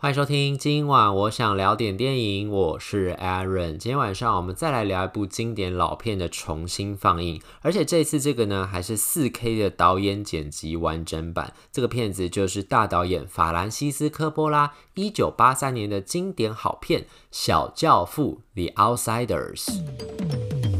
欢迎收听，今晚我想聊点电影，我是 Aaron。今天晚上我们再来聊一部经典老片的重新放映，而且这次这个呢还是 4K 的导演剪辑完整版。这个片子就是大导演法兰西斯科波拉一九八三年的经典好片《小教父》（The Outsiders）。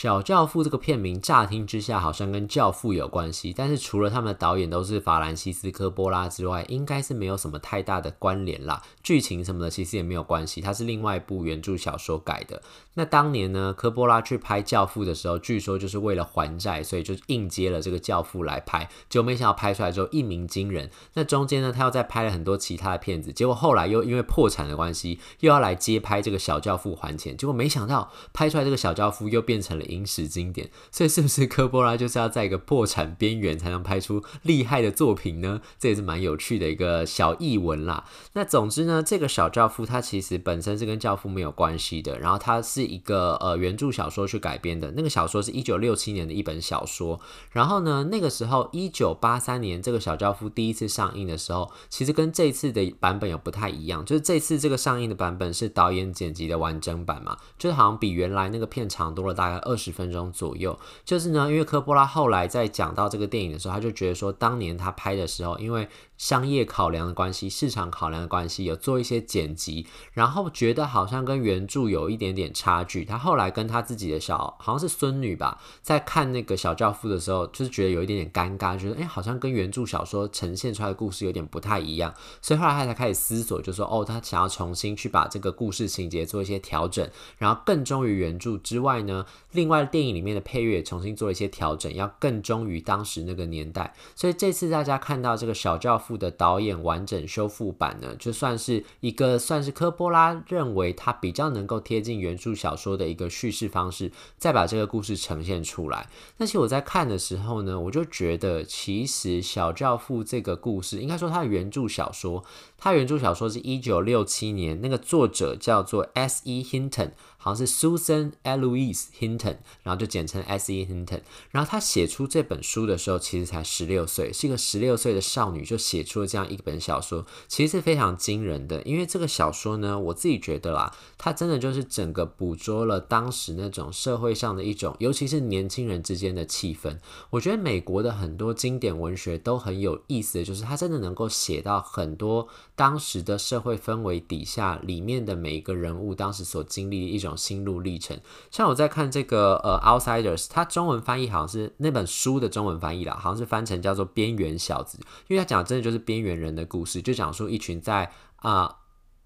小教父这个片名乍听之下好像跟教父有关系，但是除了他们的导演都是法兰西斯科波拉之外，应该是没有什么太大的关联啦。剧情什么的其实也没有关系，它是另外一部原著小说改的。那当年呢，科波拉去拍教父的时候，据说就是为了还债，所以就硬接了这个教父来拍，结果没想到拍出来之后一鸣惊人。那中间呢，他又再拍了很多其他的片子，结果后来又因为破产的关系，又要来接拍这个小教父还钱，结果没想到拍出来这个小教父又变成了。影史经典，所以是不是科波拉就是要在一个破产边缘才能拍出厉害的作品呢？这也是蛮有趣的一个小译文啦。那总之呢，这个小教父它其实本身是跟教父没有关系的，然后它是一个呃原著小说去改编的。那个小说是一九六七年的一本小说，然后呢，那个时候一九八三年这个小教父第一次上映的时候，其实跟这次的版本有不太一样，就是这次这个上映的版本是导演剪辑的完整版嘛，就是好像比原来那个片长多了大概二十分钟左右，就是呢，因为科波拉后来在讲到这个电影的时候，他就觉得说，当年他拍的时候，因为商业考量的关系、市场考量的关系，有做一些剪辑，然后觉得好像跟原著有一点点差距。他后来跟他自己的小，好像是孙女吧，在看那个小教父的时候，就是觉得有一点点尴尬，觉得哎，好像跟原著小说呈现出来的故事有点不太一样。所以后来他才开始思索，就说哦，他想要重新去把这个故事情节做一些调整，然后更忠于原著之外呢，另外电影里面的配乐也重新做了一些调整，要更忠于当时那个年代。所以这次大家看到这个小教父。的导演完整修复版呢，就算是一个算是科波拉认为他比较能够贴近原著小说的一个叙事方式，再把这个故事呈现出来。但是我在看的时候呢，我就觉得其实小教父这个故事，应该说他的原著小说，他原著小说是一九六七年，那个作者叫做 S.E. Hinton。好像是 Susan Eloise Hinton，然后就简称 S.E. Hinton。然后他写出这本书的时候，其实才十六岁，是一个十六岁的少女就写出了这样一本小说，其实是非常惊人的。因为这个小说呢，我自己觉得啦，它真的就是整个捕捉了当时那种社会上的一种，尤其是年轻人之间的气氛。我觉得美国的很多经典文学都很有意思的就是，它真的能够写到很多当时的社会氛围底下，里面的每一个人物当时所经历的一种。心路历程，像我在看这个呃《Outsiders》，它中文翻译好像是那本书的中文翻译啦，好像是翻成叫做《边缘小子》，因为他讲的真的就是边缘人的故事，就讲述一群在啊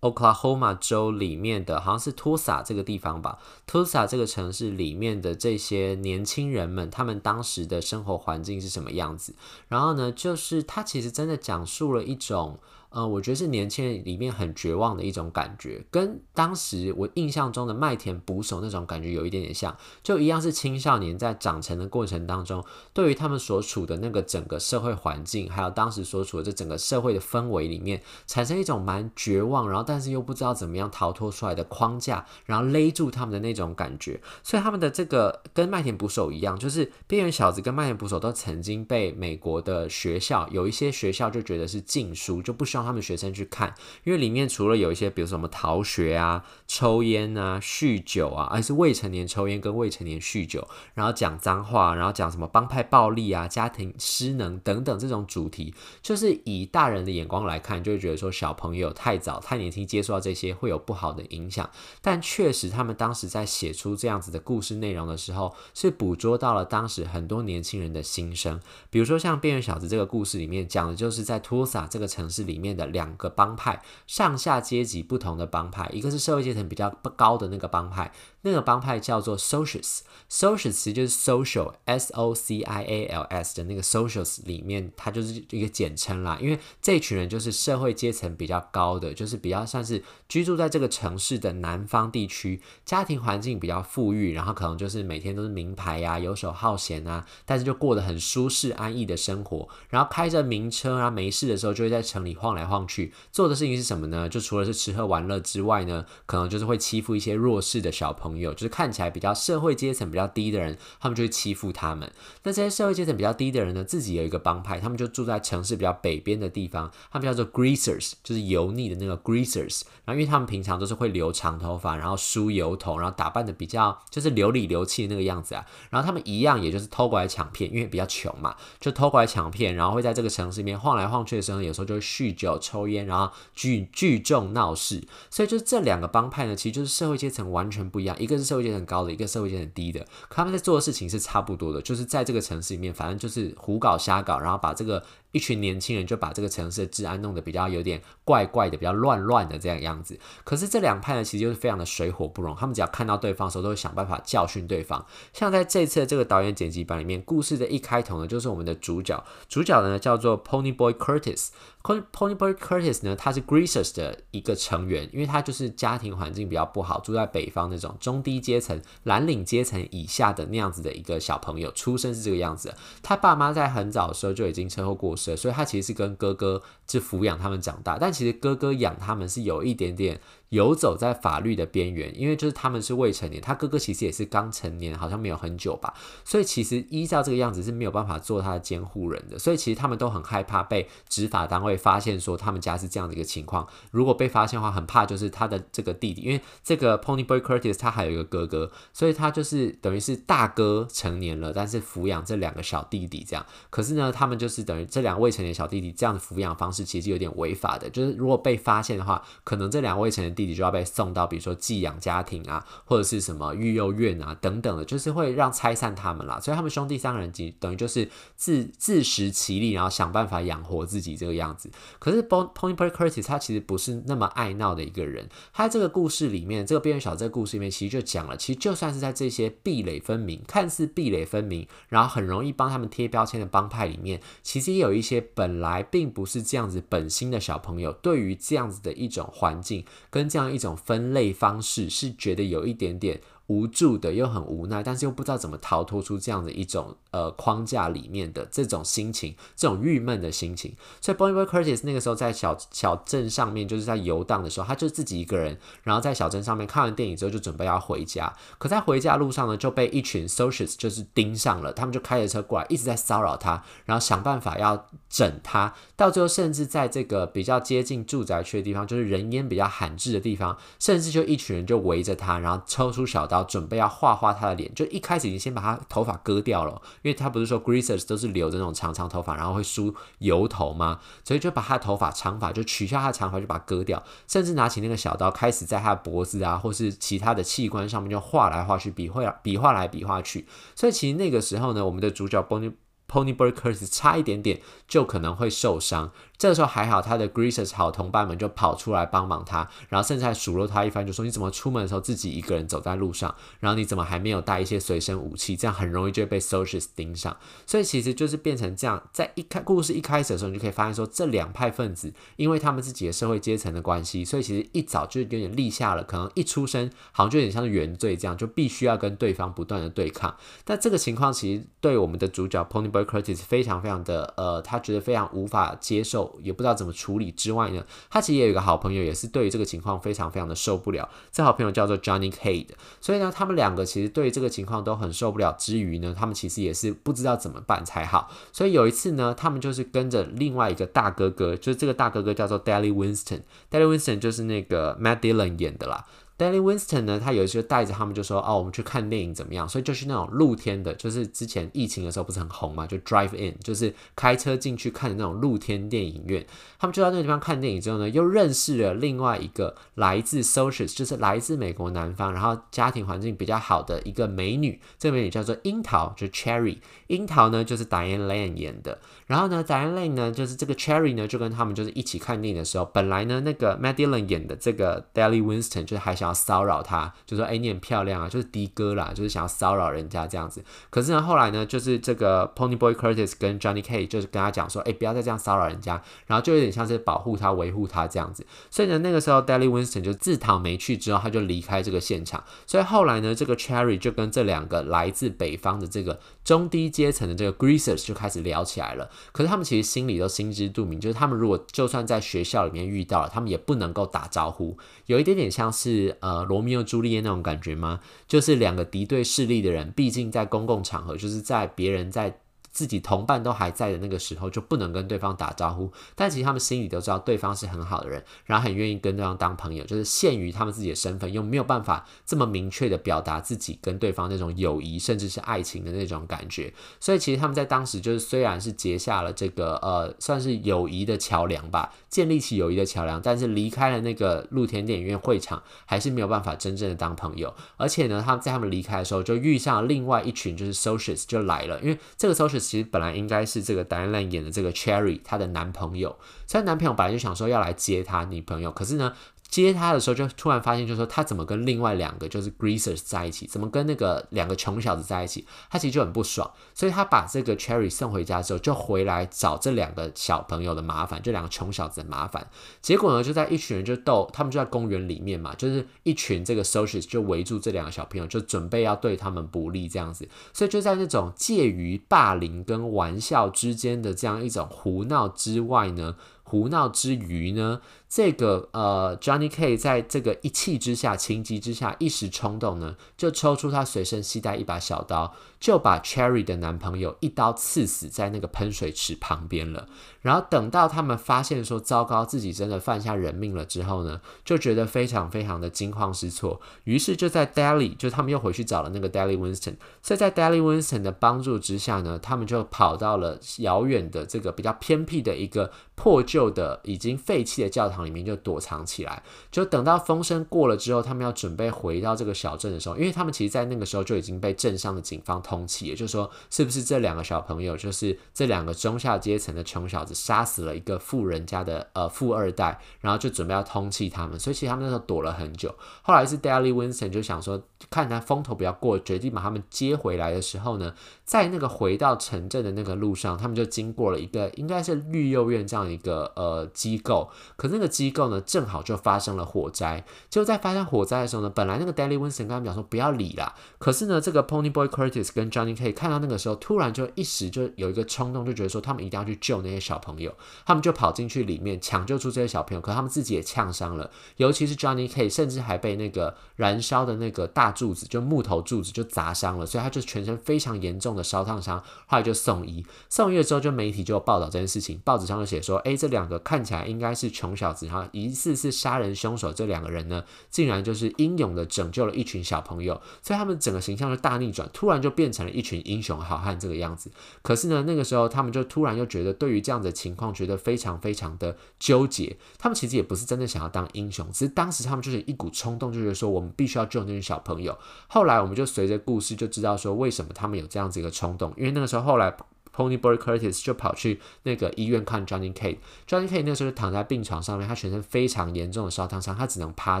Oklahoma 州里面的，好像是 Tulsa 这个地方吧，Tulsa 这个城市里面的这些年轻人们，他们当时的生活环境是什么样子？然后呢，就是他其实真的讲述了一种。呃，我觉得是年轻人里面很绝望的一种感觉，跟当时我印象中的麦田捕手那种感觉有一点点像，就一样是青少年在长成的过程当中，对于他们所处的那个整个社会环境，还有当时所处的这整个社会的氛围里面，产生一种蛮绝望，然后但是又不知道怎么样逃脱出来的框架，然后勒住他们的那种感觉。所以他们的这个跟麦田捕手一样，就是边缘小子跟麦田捕手都曾经被美国的学校有一些学校就觉得是禁书，就不希望。他们学生去看，因为里面除了有一些，比如什么逃学啊、抽烟啊、酗酒啊，而是未成年抽烟跟未成年酗酒，然后讲脏话，然后讲什么帮派暴力啊、家庭失能等等这种主题，就是以大人的眼光来看，就会觉得说小朋友太早、太年轻接触到这些会有不好的影响。但确实，他们当时在写出这样子的故事内容的时候，是捕捉到了当时很多年轻人的心声。比如说像《边缘小子》这个故事里面讲的就是在托萨这个城市里面。面的两个帮派，上下阶级不同的帮派，一个是社会阶层比较不高的那个帮派，那个帮派叫做 Socials，Socials 就是 social，S O C I A L S 的那个 Socials 里面，它就是一个简称啦。因为这群人就是社会阶层比较高的，就是比较算是居住在这个城市的南方地区，家庭环境比较富裕，然后可能就是每天都是名牌呀、啊，游手好闲啊，但是就过得很舒适安逸的生活，然后开着名车啊，没事的时候就会在城里晃。来晃去，做的事情是什么呢？就除了是吃喝玩乐之外呢，可能就是会欺负一些弱势的小朋友，就是看起来比较社会阶层比较低的人，他们就会欺负他们。那这些社会阶层比较低的人呢，自己有一个帮派，他们就住在城市比较北边的地方，他们叫做 Greasers，就是油腻的那个 Greasers。然后因为他们平常都是会留长头发，然后梳油头，然后打扮的比较就是流里流气的那个样子啊。然后他们一样，也就是偷过来抢骗，因为比较穷嘛，就偷过来抢骗，然后会在这个城市里面晃来晃去的时候，有时候就会酗酒、有抽烟，然后聚聚众闹事。所以就是这两个帮派呢，其实就是社会阶层完全不一样，一个是社会阶层高的，一个社会阶层低的，他们在做的事情是差不多的，就是在这个城市里面，反正就是胡搞瞎搞，然后把这个。一群年轻人就把这个城市的治安弄得比较有点怪怪的，比较乱乱的这样样子。可是这两派呢，其实就是非常的水火不容。他们只要看到对方的时候，都会想办法教训对方。像在这次这个导演剪辑版里面，故事的一开头呢，就是我们的主角，主角呢叫做 Pony Boy Curtis。Pony Boy Curtis 呢，他是 Greasers 的一个成员，因为他就是家庭环境比较不好，住在北方那种中低阶层、蓝领阶层以下的那样子的一个小朋友，出生是这个样子。他爸妈在很早的时候就已经车祸过世。所以，他其实是跟哥哥是抚养他们长大，但其实哥哥养他们是有一点点。游走在法律的边缘，因为就是他们是未成年，他哥哥其实也是刚成年，好像没有很久吧，所以其实依照这个样子是没有办法做他的监护人的，所以其实他们都很害怕被执法单位发现说他们家是这样的一个情况。如果被发现的话，很怕就是他的这个弟弟，因为这个 Pony Boy Curtis 他还有一个哥哥，所以他就是等于是大哥成年了，但是抚养这两个小弟弟这样。可是呢，他们就是等于这两个未成年小弟弟这样的抚养方式是其实有点违法的，就是如果被发现的话，可能这两位成年弟弟就要被送到，比如说寄养家庭啊，或者是什么育幼院啊等等的，就是会让拆散他们啦。所以他们兄弟三个人，等于就是自自食其力，然后想办法养活自己这个样子。可是 Pony Boy Curtis 他其实不是那么爱闹的一个人。他这个故事里面，这个边缘小这个故事里面，其实就讲了，其实就算是在这些壁垒分明、看似壁垒分明，然后很容易帮他们贴标签的帮派里面，其实也有一些本来并不是这样子本心的小朋友，对于这样子的一种环境跟这样一。种分类方式是觉得有一点点无助的，又很无奈，但是又不知道怎么逃脱出这样的一种呃框架里面的这种心情，这种郁闷的心情。所以 b o n y Boy Curtis 那个时候在小小镇上面，就是在游荡的时候，他就自己一个人，然后在小镇上面看完电影之后，就准备要回家。可在回家路上呢，就被一群 socials 就是盯上了，他们就开着车过来，一直在骚扰他，然后想办法要整他。到最后，甚至在这个比较接近住宅区的地方，就是人烟比较罕至的地方，甚至就一群人就围着他，然后抽出小刀。要准备要画画他的脸，就一开始已经先把他头发割掉了，因为他不是说 Greasers 都是留着那种长长头发，然后会梳油头吗？所以就把他的头发长发就取下他的长发，就把它割掉，甚至拿起那个小刀，开始在他的脖子啊，或是其他的器官上面就画来画去，比划比划来比划去。所以其实那个时候呢，我们的主角 Bond Pony Pony Boy Curtis 差一点点就可能会受伤。这个时候还好，他的 Greasers 好同伴们就跑出来帮忙他，然后甚至还数落他一番，就说你怎么出门的时候自己一个人走在路上，然后你怎么还没有带一些随身武器，这样很容易就会被 Socials 盯上。所以其实就是变成这样，在一开故事一开始的时候，你就可以发现说，这两派分子因为他们自己的社会阶层的关系，所以其实一早就有点立下了，可能一出生好像就有点像是原罪这样，就必须要跟对方不断的对抗。但这个情况其实对我们的主角 Pony Curtis 非常非常的呃，他觉得非常无法接受。也不知道怎么处理之外呢，他其实也有一个好朋友，也是对于这个情况非常非常的受不了。这好朋友叫做 Johnny Cade，所以呢，他们两个其实对于这个情况都很受不了。之余呢，他们其实也是不知道怎么办才好。所以有一次呢，他们就是跟着另外一个大哥哥，就是这个大哥哥叫做 Daley Winston。Daley Winston 就是那个 Madillon 演的啦。Daley Winston 呢，他有一次带着他们就说：“哦，我们去看电影怎么样？”所以就是那种露天的，就是之前疫情的时候不是很红嘛，就 Drive In，就是开车进去看的那种露天电影院。他们就到那个地方看电影之后呢，又认识了另外一个来自 Socials，就是来自美国南方，然后家庭环境比较好的一个美女。这个美女叫做樱桃，就 Cherry。樱桃呢，就是 Diane Lane 演的。然后呢，Diane Lane 呢，就是这个 Cherry 呢，就跟他们就是一起看电影的时候，本来呢，那个 Madeline 演的这个 Daley Winston 就还想。想要骚扰他，就说哎、你很漂亮啊，就是的哥啦，就是想要骚扰人家这样子。可是呢，后来呢，就是这个 Ponyboy Curtis 跟 Johnny K 就是跟他讲说，哎、不要再这样骚扰人家，然后就有点像是保护他、维护他这样子。所以呢，那个时候 Dally Winston 就自讨没趣之后，他就离开这个现场。所以后来呢，这个 Cherry 就跟这两个来自北方的这个中低阶层的这个 Greasers 就开始聊起来了。可是他们其实心里都心知肚明，就是他们如果就算在学校里面遇到了，他们也不能够打招呼，有一点点像是呃罗密欧朱丽叶那种感觉吗？就是两个敌对势力的人，毕竟在公共场合，就是在别人在。自己同伴都还在的那个时候，就不能跟对方打招呼。但其实他们心里都知道对方是很好的人，然后很愿意跟对方当朋友。就是限于他们自己的身份，又没有办法这么明确的表达自己跟对方那种友谊，甚至是爱情的那种感觉。所以其实他们在当时就是虽然是结下了这个呃算是友谊的桥梁吧，建立起友谊的桥梁，但是离开了那个露天电影院会场，还是没有办法真正的当朋友。而且呢，他们在他们离开的时候，就遇上了另外一群就是 socials 就来了，因为这个 socials。其实本来应该是这个 Daniel 演的这个 Cherry，她的男朋友。所以男朋友本来就想说要来接她女朋友，可是呢。接他的时候，就突然发现，就是说他怎么跟另外两个就是 Greasers 在一起，怎么跟那个两个穷小子在一起，他其实就很不爽，所以他把这个 Cherry 送回家之后，就回来找这两个小朋友的麻烦，这两个穷小子的麻烦。结果呢，就在一群人就斗，他们就在公园里面嘛，就是一群这个 Socials 就围住这两个小朋友，就准备要对他们不利这样子，所以就在那种介于霸凌跟玩笑之间的这样一种胡闹之外呢。胡闹之余呢，这个呃，Johnny K 在这个一气之下、情急之下、一时冲动呢，就抽出他随身携带一把小刀，就把 Cherry 的男朋友一刀刺死在那个喷水池旁边了。然后等到他们发现说糟糕，自己真的犯下人命了之后呢，就觉得非常非常的惊慌失措。于是就在 Dally，就他们又回去找了那个 Dally Winston。所以在 Dally Winston 的帮助之下呢，他们就跑到了遥远的这个比较偏僻的一个破。旧的已经废弃的教堂里面就躲藏起来，就等到风声过了之后，他们要准备回到这个小镇的时候，因为他们其实，在那个时候就已经被镇上的警方通缉，也就是说，是不是这两个小朋友，就是这两个中下阶层的穷小子，杀死了一个富人家的呃富二代，然后就准备要通缉他们，所以其实他们那时候躲了很久。后来是 Dally Winston 就想说，看他风头比较过，决定把他们接回来的时候呢，在那个回到城镇的那个路上，他们就经过了一个应该是绿幼院这样一个。呃，机构，可是那个机构呢，正好就发生了火灾。就在发生火灾的时候呢，本来那个 Dally Winston 跟他们讲说不要理啦，可是呢，这个 Ponyboy Curtis 跟 Johnny K 看到那个时候，突然就一时就有一个冲动，就觉得说他们一定要去救那些小朋友，他们就跑进去里面抢救出这些小朋友，可他们自己也呛伤了，尤其是 Johnny K，甚至还被那个燃烧的那个大柱子，就木头柱子就砸伤了，所以他就全身非常严重的烧烫伤，后来就送医，送医了之后，就媒体就有报道这件事情，报纸上就写说，哎，这两个。看起来应该是穷小子，然后疑似是杀人凶手。这两个人呢，竟然就是英勇的拯救了一群小朋友，所以他们整个形象就大逆转，突然就变成了一群英雄好汉这个样子。可是呢，那个时候他们就突然又觉得，对于这样的情况，觉得非常非常的纠结。他们其实也不是真的想要当英雄，只是当时他们就是一股冲动，就觉得说我们必须要救那群小朋友。后来我们就随着故事就知道说，为什么他们有这样子一个冲动，因为那个时候后来。Ponyboy Curtis 就跑去那个医院看 Johnny Cage。Johnny Cage 那时候就躺在病床上面，他全身非常严重的烧烫伤，他只能趴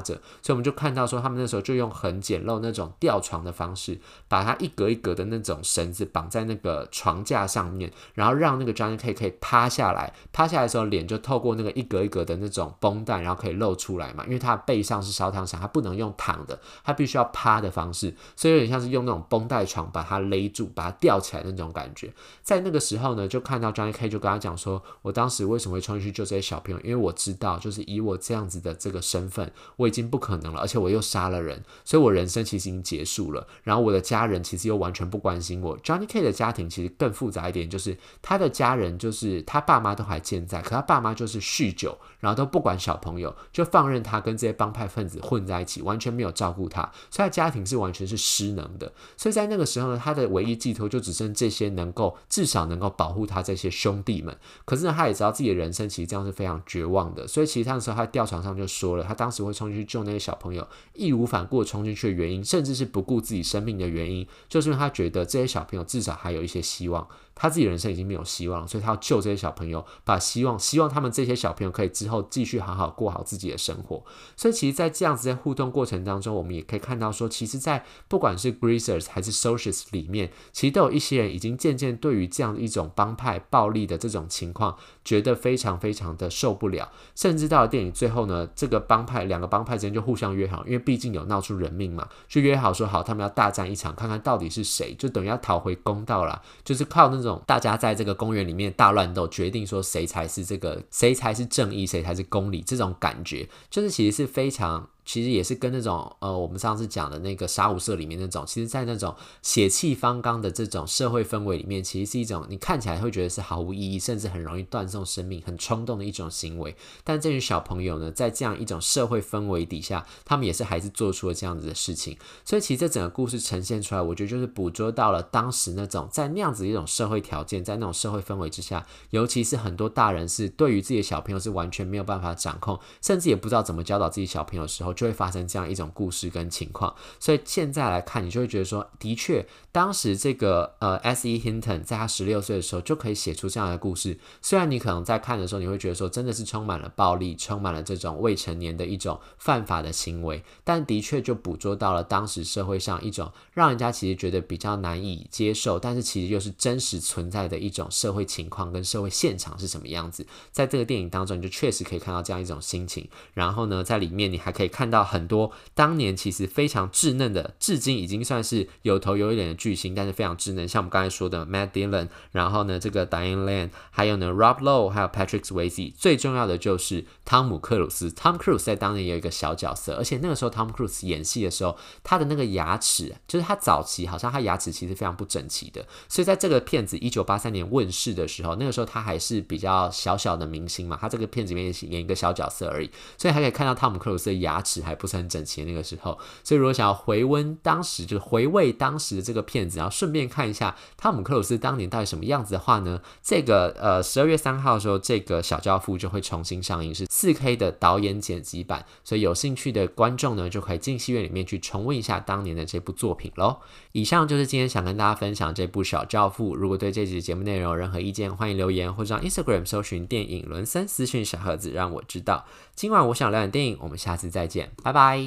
着。所以我们就看到说，他们那时候就用很简陋那种吊床的方式，把他一格一格的那种绳子绑在那个床架上面，然后让那个 Johnny Cage 可以趴下来。趴下来的时候，脸就透过那个一格一格的那种绷带，然后可以露出来嘛。因为他的背上是烧烫伤，他不能用躺的，他必须要趴的方式，所以有点像是用那种绷带床把他勒住，把他吊起来那种感觉。在那个时候呢，就看到 Johnny K 就跟他讲说，我当时为什么会冲进去救这些小朋友？因为我知道，就是以我这样子的这个身份，我已经不可能了，而且我又杀了人，所以我人生其实已经结束了。然后我的家人其实又完全不关心我。Johnny K 的家庭其实更复杂一点，就是他的家人就是他爸妈都还健在，可他爸妈就是酗酒，然后都不管小朋友，就放任他跟这些帮派分子混在一起，完全没有照顾他，所以他家庭是完全是失能的。所以在那个时候呢，他的唯一寄托就只剩这些能够至少。想能够保护他这些兄弟们。可是呢，他也知道自己的人生其实这样是非常绝望的，所以其实他的时候他吊床上就说了，他当时会冲进去救那些小朋友，义无反顾冲进去的原因，甚至是不顾自己生命的原因，就是因为他觉得这些小朋友至少还有一些希望。他自己人生已经没有希望，所以他要救这些小朋友，把希望希望他们这些小朋友可以之后继续好好过好自己的生活。所以其实，在这样子的互动过程当中，我们也可以看到说，其实，在不管是 Greasers 还是 Socials 里面，其实都有一些人已经渐渐对于这样一种帮派暴力的这种情况，觉得非常非常的受不了。甚至到了电影最后呢，这个帮派两个帮派之间就互相约好，因为毕竟有闹出人命嘛，就约好说好，他们要大战一场，看看到底是谁，就等于要讨回公道了，就是靠那种。大家在这个公园里面大乱斗，决定说谁才是这个，谁才是正义，谁才是公理，这种感觉就是其实是非常。其实也是跟那种呃，我们上次讲的那个杀无赦里面那种，其实，在那种血气方刚的这种社会氛围里面，其实是一种你看起来会觉得是毫无意义，甚至很容易断送生命、很冲动的一种行为。但这群小朋友呢，在这样一种社会氛围底下，他们也是还是做出了这样子的事情。所以，其实这整个故事呈现出来，我觉得就是捕捉到了当时那种在那样子一种社会条件，在那种社会氛围之下，尤其是很多大人是对于自己的小朋友是完全没有办法掌控，甚至也不知道怎么教导自己小朋友的时候。就会发生这样一种故事跟情况，所以现在来看，你就会觉得说，的确，当时这个呃，S.E. Hinton 在他十六岁的时候就可以写出这样的故事。虽然你可能在看的时候，你会觉得说，真的是充满了暴力，充满了这种未成年的一种犯法的行为，但的确就捕捉到了当时社会上一种让人家其实觉得比较难以接受，但是其实又是真实存在的一种社会情况跟社会现场是什么样子。在这个电影当中，你就确实可以看到这样一种心情。然后呢，在里面你还可以看。看到很多当年其实非常稚嫩的，至今已经算是有头有脸的巨星，但是非常稚嫩。像我们刚才说的 Matt Dillon，然后呢这个 Diane Lane，还有呢 Rob Lowe，还有 Patrick Swayze。最重要的就是汤姆克鲁斯。Tom Cruise 在当年有一个小角色，而且那个时候 Tom Cruise 演戏的时候，他的那个牙齿，就是他早期好像他牙齿其实非常不整齐的。所以在这个片子一九八三年问世的时候，那个时候他还是比较小小的明星嘛，他这个片子里面演一个小角色而已，所以还可以看到汤姆克鲁斯的牙齿还不是很整齐的那个时候，所以如果想要回温当时，就是回味当时的这个片子，然后顺便看一下汤姆克鲁斯当年到底什么样子的话呢？这个呃十二月三号的时候，这个小教父就会重新上映，是四 K 的导演剪辑版，所以有兴趣的观众呢，就可以进戏院里面去重温一下当年的这部作品喽。以上就是今天想跟大家分享这部小教父。如果对这集节目内容有任何意见，欢迎留言或者上 Instagram 搜寻电影伦森私讯小盒子，让我知道。今晚我想聊点电影，我们下次再见。拜拜。